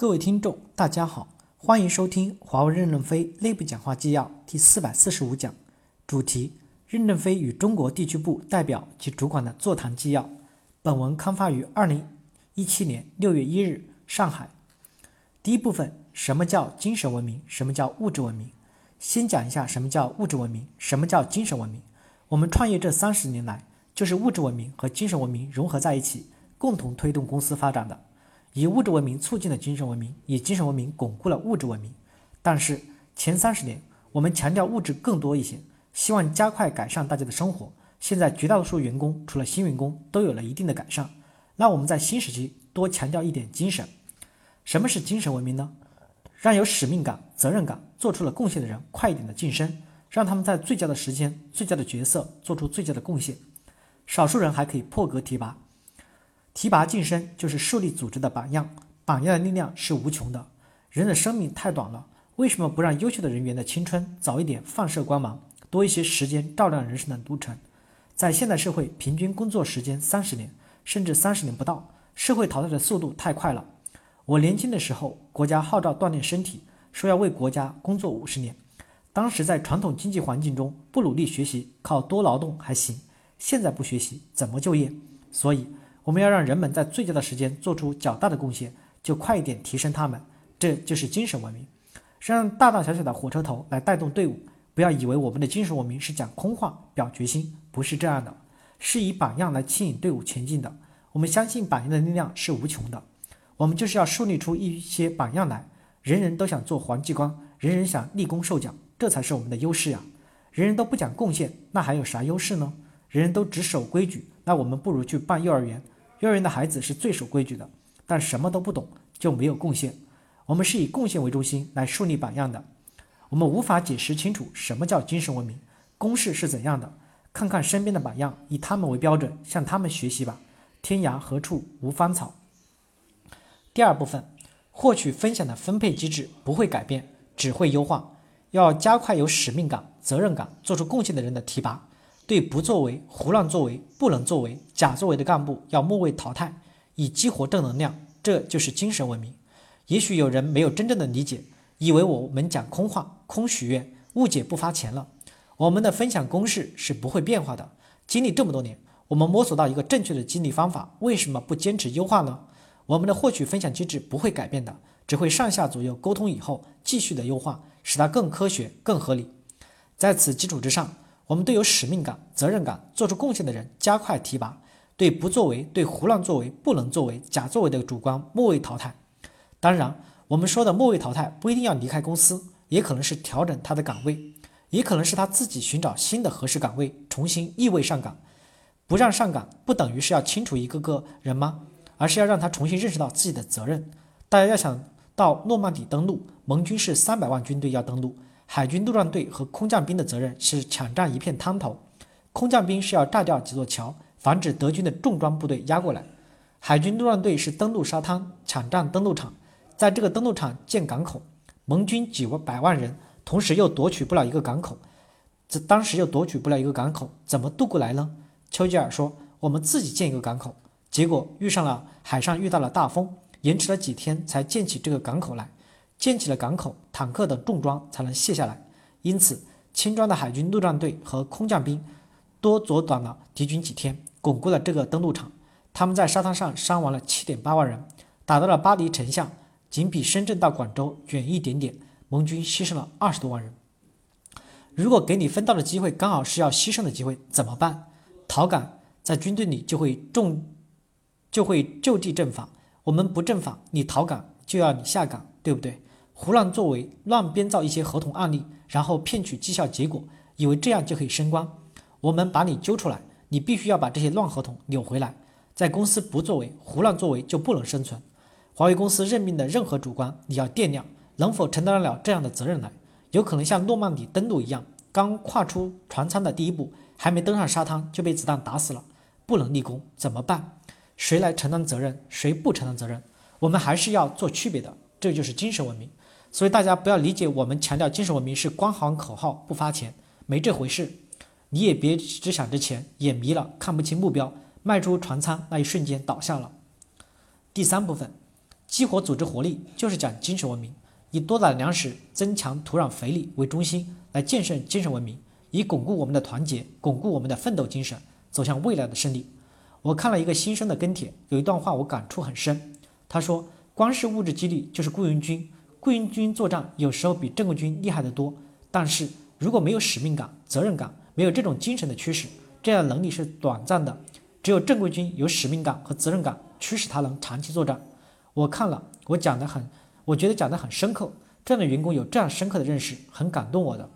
各位听众，大家好，欢迎收听华为任正非内部讲话纪要第四百四十五讲，主题：任正非与中国地区部代表及主管的座谈纪要。本文刊发于二零一七年六月一日，上海。第一部分：什么叫精神文明？什么叫物质文明？先讲一下什么叫物质文明，什么叫精神文明。我们创业这三十年来，就是物质文明和精神文明融合在一起，共同推动公司发展的。以物质文明促进了精神文明，以精神文明巩固了物质文明。但是前三十年，我们强调物质更多一些，希望加快改善大家的生活。现在绝大多数员工，除了新员工，都有了一定的改善。那我们在新时期多强调一点精神。什么是精神文明呢？让有使命感、责任感、做出了贡献的人快一点的晋升，让他们在最佳的时间、最佳的角色做出最佳的贡献。少数人还可以破格提拔。提拔晋升就是树立组织的榜样，榜样的力量是无穷的。人的生命太短了，为什么不让优秀的人员的青春早一点放射光芒，多一些时间照亮人生的路程？在现代社会，平均工作时间三十年，甚至三十年不到，社会淘汰的速度太快了。我年轻的时候，国家号召锻炼身体，说要为国家工作五十年。当时在传统经济环境中，不努力学习，靠多劳动还行。现在不学习，怎么就业？所以。我们要让人们在最佳的时间做出较大的贡献，就快一点提升他们，这就是精神文明。让大大小小的火车头来带动队伍，不要以为我们的精神文明是讲空话、表决心，不是这样的，是以榜样来牵引队伍前进的。我们相信榜样的力量是无穷的，我们就是要树立出一些榜样来，人人都想做黄继光，人人想立功受奖，这才是我们的优势呀。人人都不讲贡献，那还有啥优势呢？人人都只守规矩，那我们不如去办幼儿园。幼儿园的孩子是最守规矩的，但什么都不懂就没有贡献。我们是以贡献为中心来树立榜样的。我们无法解释清楚什么叫精神文明，公式是怎样的？看看身边的榜样，以他们为标准，向他们学习吧。天涯何处无芳草。第二部分，获取分享的分配机制不会改变，只会优化。要加快有使命感、责任感、做出贡献的人的提拔。对不作为、胡乱作为、不能作为、假作为的干部要末位淘汰，以激活正能量，这就是精神文明。也许有人没有真正的理解，以为我们讲空话、空许愿，误解不发钱了。我们的分享公式是不会变化的。经历这么多年，我们摸索到一个正确的激励方法，为什么不坚持优化呢？我们的获取分享机制不会改变的，只会上下左右沟通以后继续的优化，使它更科学、更合理。在此基础之上。我们对有使命感、责任感、做出贡献的人加快提拔，对不作为、对胡乱作为、不能作为、假作为的主观末位淘汰。当然，我们说的末位淘汰不一定要离开公司，也可能是调整他的岗位，也可能是他自己寻找新的合适岗位，重新易位上岗。不让上岗，不等于是要清除一个个人吗？而是要让他重新认识到自己的责任。大家要想到诺曼底登陆，盟军是三百万军队要登陆。海军陆战队和空降兵的责任是抢占一片滩头，空降兵是要炸掉几座桥，防止德军的重装部队压过来。海军陆战队是登陆沙滩，抢占登陆场，在这个登陆场建港口。盟军几百万人，同时又夺取不了一个港口，这当时又夺取不了一个港口，怎么渡过来呢？丘吉尔说：“我们自己建一个港口。”结果遇上了海上遇到了大风，延迟了几天才建起这个港口来。建起了港口，坦克等重装才能卸下来。因此，轻装的海军陆战队和空降兵多阻挡了敌军几天，巩固了这个登陆场。他们在沙滩上伤亡了七点八万人，打到了巴黎城下，仅比深圳到广州远一点点。盟军牺牲了二十多万人。如果给你分到的机会刚好是要牺牲的机会，怎么办？逃岗在军队里就会重，就会就地正法。我们不正法，你逃岗就要你下岗，对不对？胡乱作为，乱编造一些合同案例，然后骗取绩效结果，以为这样就可以升官。我们把你揪出来，你必须要把这些乱合同扭回来。在公司不作为、胡乱作为就不能生存。华为公司任命的任何主管，你要掂量能否承担得了这样的责任来。有可能像诺曼底登陆一样，刚跨出船舱的第一步，还没登上沙滩就被子弹打死了，不能立功，怎么办？谁来承担责任？谁不承担责任？我们还是要做区别的，这就是精神文明。所以大家不要理解我们强调精神文明是光喊口号不发钱，没这回事。你也别只想着钱，眼迷了看不清目标，迈出船舱那一瞬间倒下了。第三部分，激活组织活力就是讲精神文明，以多打粮食、增强土壤肥力为中心来建设精神文明，以巩固我们的团结，巩固我们的奋斗精神，走向未来的胜利。我看了一个新生的跟帖，有一段话我感触很深。他说：“光是物质激励就是雇佣军，雇佣军作战有时候比正规军厉害得多。但是如果没有使命感、责任感，没有这种精神的驱使，这样的能力是短暂的。只有正规军有使命感和责任感驱使他能长期作战。”我看了，我讲的很，我觉得讲的很深刻。这样的员工有这样深刻的认识，很感动我的。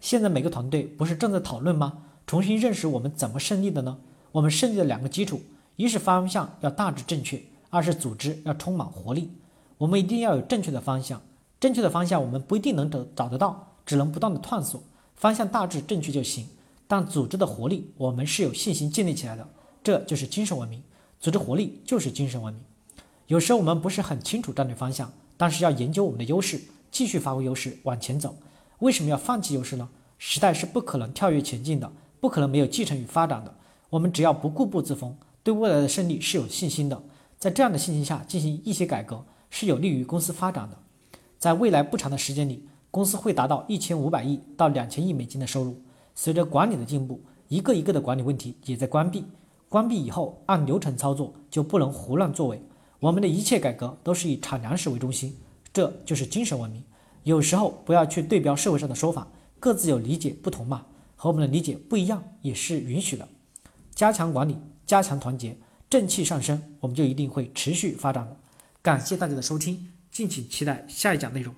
现在每个团队不是正在讨论吗？重新认识我们怎么胜利的呢？我们胜利的两个基础，一是方向要大致正确，二是组织要充满活力。我们一定要有正确的方向，正确的方向我们不一定能找找得到，只能不断的探索。方向大致正确就行，但组织的活力我们是有信心建立起来的，这就是精神文明。组织活力就是精神文明。有时候我们不是很清楚战略方向，但是要研究我们的优势，继续发挥优势往前走。为什么要放弃优势呢？时代是不可能跳跃前进的，不可能没有继承与发展的。我们只要不固步自封，对未来的胜利是有信心的。在这样的信心下进行一些改革，是有利于公司发展的。在未来不长的时间里，公司会达到一千五百亿到两千亿美金的收入。随着管理的进步，一个一个的管理问题也在关闭。关闭以后，按流程操作就不能胡乱作为。我们的一切改革都是以产粮食为中心，这就是精神文明。有时候不要去对标社会上的说法，各自有理解不同嘛，和我们的理解不一样也是允许的。加强管理，加强团结，正气上升，我们就一定会持续发展的。感谢大家的收听，敬请期待下一讲内容。